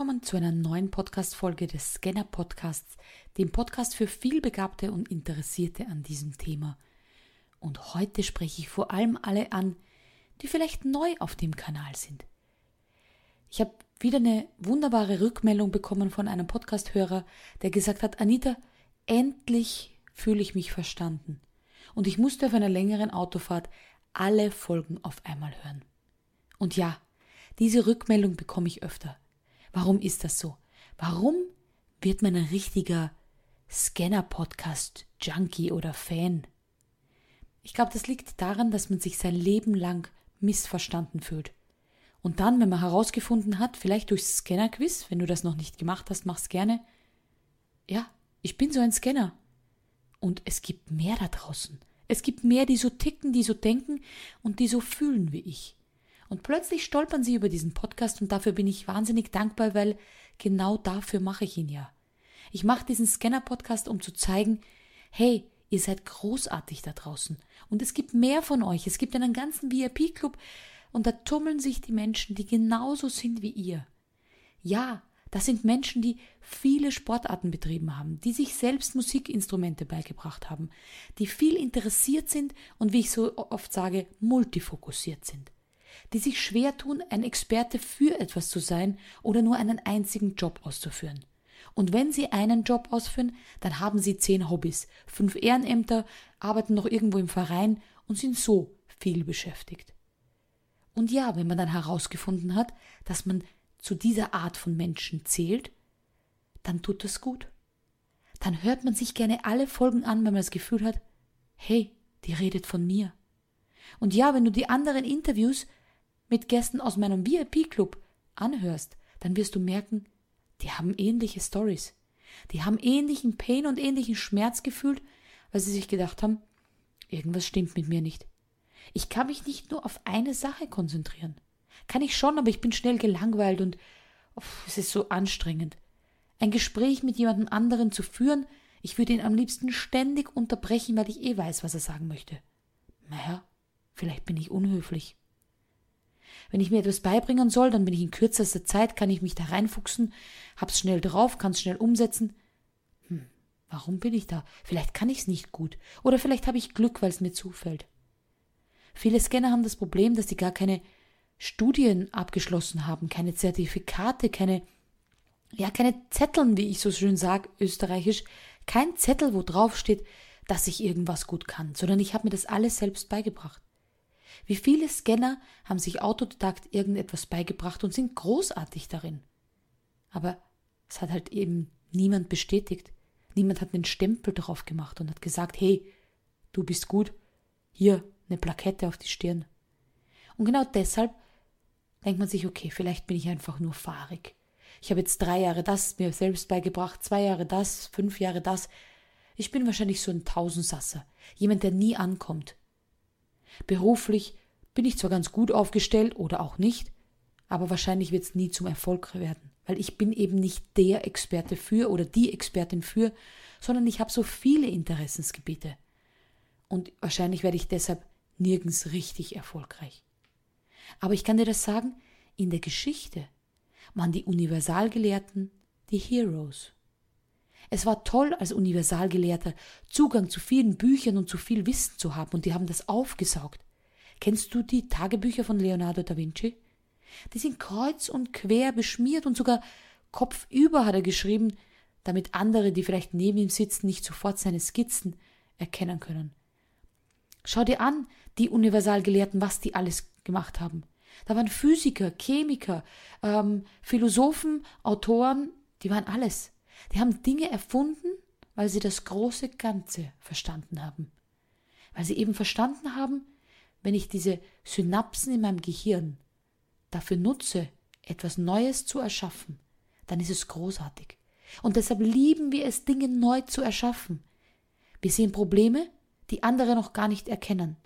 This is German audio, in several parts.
willkommen zu einer neuen Podcast-Folge des Scanner Podcasts, dem Podcast für vielbegabte und Interessierte an diesem Thema. Und heute spreche ich vor allem alle an, die vielleicht neu auf dem Kanal sind. Ich habe wieder eine wunderbare Rückmeldung bekommen von einem Podcast-Hörer, der gesagt hat, Anita, endlich fühle ich mich verstanden. Und ich musste auf einer längeren Autofahrt alle Folgen auf einmal hören. Und ja, diese Rückmeldung bekomme ich öfter. Warum ist das so? Warum wird man ein richtiger Scanner-Podcast-Junkie oder Fan? Ich glaube, das liegt daran, dass man sich sein Leben lang missverstanden fühlt. Und dann, wenn man herausgefunden hat, vielleicht durchs Scanner-Quiz, wenn du das noch nicht gemacht hast, mach's gerne. Ja, ich bin so ein Scanner. Und es gibt mehr da draußen. Es gibt mehr, die so ticken, die so denken und die so fühlen wie ich. Und plötzlich stolpern sie über diesen Podcast und dafür bin ich wahnsinnig dankbar, weil genau dafür mache ich ihn ja. Ich mache diesen Scanner-Podcast, um zu zeigen, hey, ihr seid großartig da draußen. Und es gibt mehr von euch. Es gibt einen ganzen VIP-Club und da tummeln sich die Menschen, die genauso sind wie ihr. Ja, das sind Menschen, die viele Sportarten betrieben haben, die sich selbst Musikinstrumente beigebracht haben, die viel interessiert sind und wie ich so oft sage, multifokussiert sind die sich schwer tun, ein Experte für etwas zu sein oder nur einen einzigen Job auszuführen. Und wenn sie einen Job ausführen, dann haben sie zehn Hobbys, fünf Ehrenämter, arbeiten noch irgendwo im Verein und sind so viel beschäftigt. Und ja, wenn man dann herausgefunden hat, dass man zu dieser Art von Menschen zählt, dann tut das gut. Dann hört man sich gerne alle Folgen an, wenn man das Gefühl hat, hey, die redet von mir. Und ja, wenn du die anderen Interviews mit Gästen aus meinem VIP-Club anhörst, dann wirst du merken, die haben ähnliche Stories. Die haben ähnlichen Pain und ähnlichen Schmerz gefühlt, weil sie sich gedacht haben, irgendwas stimmt mit mir nicht. Ich kann mich nicht nur auf eine Sache konzentrieren. Kann ich schon, aber ich bin schnell gelangweilt und oh, es ist so anstrengend. Ein Gespräch mit jemandem anderen zu führen, ich würde ihn am liebsten ständig unterbrechen, weil ich eh weiß, was er sagen möchte. Naja, vielleicht bin ich unhöflich. Wenn ich mir etwas beibringen soll, dann bin ich in kürzester Zeit, kann ich mich da reinfuchsen, hab's schnell drauf, kann's schnell umsetzen. Hm, warum bin ich da? Vielleicht kann ich's nicht gut. Oder vielleicht habe ich Glück, weil es mir zufällt. Viele Scanner haben das Problem, dass sie gar keine Studien abgeschlossen haben, keine Zertifikate, keine, ja, keine Zetteln, wie ich so schön sage, österreichisch, kein Zettel, wo drauf steht, dass ich irgendwas gut kann, sondern ich habe mir das alles selbst beigebracht. Wie viele Scanner haben sich autodidakt irgendetwas beigebracht und sind großartig darin. Aber es hat halt eben niemand bestätigt. Niemand hat einen Stempel drauf gemacht und hat gesagt, hey, du bist gut, hier eine Plakette auf die Stirn. Und genau deshalb denkt man sich, okay, vielleicht bin ich einfach nur fahrig. Ich habe jetzt drei Jahre das mir selbst beigebracht, zwei Jahre das, fünf Jahre das. Ich bin wahrscheinlich so ein Tausendsasser, jemand, der nie ankommt. Beruflich bin ich zwar ganz gut aufgestellt oder auch nicht, aber wahrscheinlich wird es nie zum Erfolg werden, weil ich bin eben nicht der Experte für oder die Expertin für, sondern ich habe so viele Interessensgebiete. Und wahrscheinlich werde ich deshalb nirgends richtig erfolgreich. Aber ich kann dir das sagen, in der Geschichte waren die Universalgelehrten die Heroes. Es war toll, als Universalgelehrter Zugang zu vielen Büchern und zu viel Wissen zu haben, und die haben das aufgesaugt. Kennst du die Tagebücher von Leonardo da Vinci? Die sind kreuz und quer beschmiert und sogar kopfüber hat er geschrieben, damit andere, die vielleicht neben ihm sitzen, nicht sofort seine Skizzen erkennen können. Schau dir an, die Universalgelehrten, was die alles gemacht haben. Da waren Physiker, Chemiker, ähm, Philosophen, Autoren, die waren alles. Die haben Dinge erfunden, weil sie das große Ganze verstanden haben. Weil sie eben verstanden haben, wenn ich diese Synapsen in meinem Gehirn dafür nutze, etwas Neues zu erschaffen, dann ist es großartig. Und deshalb lieben wir es, Dinge neu zu erschaffen. Wir sehen Probleme, die andere noch gar nicht erkennen.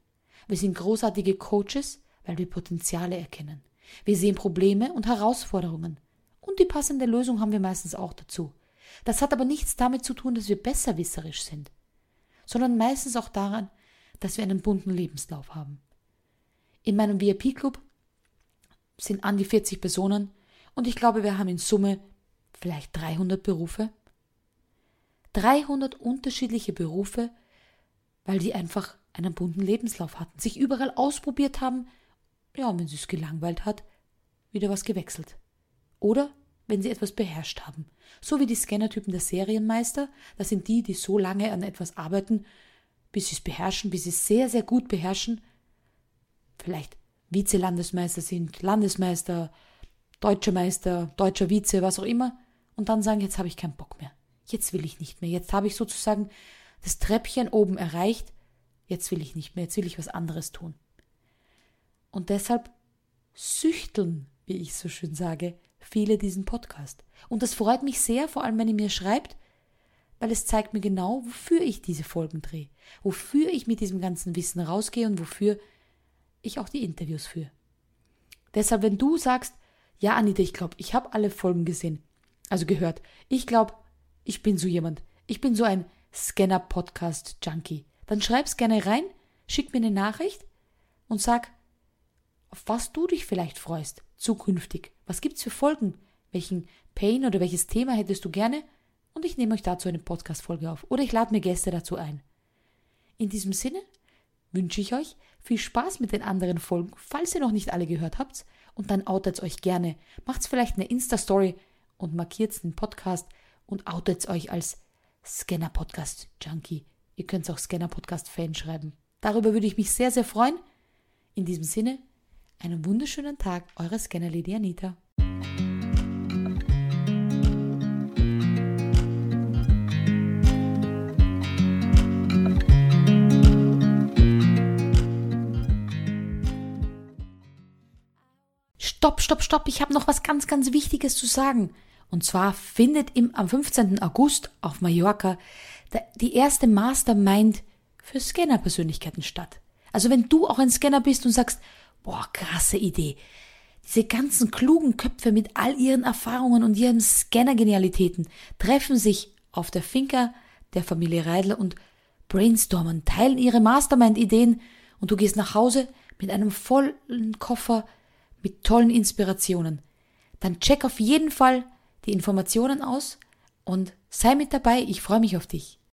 Wir sind großartige Coaches, weil wir Potenziale erkennen. Wir sehen Probleme und Herausforderungen. Und die passende Lösung haben wir meistens auch dazu. Das hat aber nichts damit zu tun, dass wir besserwisserisch sind, sondern meistens auch daran, dass wir einen bunten Lebenslauf haben. In meinem VIP-Club sind an die 40 Personen Und ich glaube, wir haben in Summe vielleicht 300 Berufe. 300 unterschiedliche Berufe, weil die einfach einen bunten Lebenslauf hatten, sich überall ausprobiert haben, ja, und wenn sie es gelangweilt hat, wieder was gewechselt. Oder wenn sie etwas beherrscht haben. So wie die Scannertypen der Serienmeister, das sind die, die so lange an etwas arbeiten, bis sie es beherrschen, bis sie es sehr, sehr gut beherrschen, vielleicht Vize-Landesmeister sind, Landesmeister, deutscher Meister, deutscher Vize, was auch immer, und dann sagen, jetzt habe ich keinen Bock mehr. Jetzt will ich nicht mehr. Jetzt habe ich sozusagen das Treppchen oben erreicht. Jetzt will ich nicht mehr. Jetzt will ich was anderes tun. Und deshalb süchteln, wie ich so schön sage, viele diesen Podcast. Und das freut mich sehr, vor allem wenn ihr mir schreibt, weil es zeigt mir genau, wofür ich diese Folgen drehe, wofür ich mit diesem ganzen Wissen rausgehe und wofür ich auch die Interviews führe. Deshalb, wenn du sagst, ja, Anita, ich glaube, ich habe alle Folgen gesehen, also gehört, ich glaube, ich bin so jemand, ich bin so ein Scanner-Podcast-Junkie, dann schreib's gerne rein, schick mir eine Nachricht und sag, auf was du dich vielleicht freust, zukünftig. Was gibt's für Folgen? Welchen Pain oder welches Thema hättest du gerne? Und ich nehme euch dazu eine Podcast-Folge auf. Oder ich lade mir Gäste dazu ein. In diesem Sinne wünsche ich euch viel Spaß mit den anderen Folgen, falls ihr noch nicht alle gehört habt. Und dann outet euch gerne. Macht's vielleicht eine Insta-Story und markiert den Podcast und outet euch als Scanner-Podcast-Junkie. Ihr könnt auch Scanner-Podcast-Fan schreiben. Darüber würde ich mich sehr, sehr freuen. In diesem Sinne, einen wunderschönen Tag, eure Scanner-Lady Anita. Stopp, stopp, stopp, ich habe noch was ganz, ganz Wichtiges zu sagen. Und zwar findet im, am 15. August auf Mallorca die erste Mastermind für Scanner-Persönlichkeiten statt. Also wenn du auch ein Scanner bist und sagst, boah, krasse Idee. Diese ganzen klugen Köpfe mit all ihren Erfahrungen und ihren Scanner-Genialitäten treffen sich auf der Finca der Familie Reidler und brainstormen, teilen ihre Mastermind-Ideen und du gehst nach Hause mit einem vollen Koffer mit tollen Inspirationen. Dann check auf jeden Fall die Informationen aus und sei mit dabei. Ich freue mich auf dich.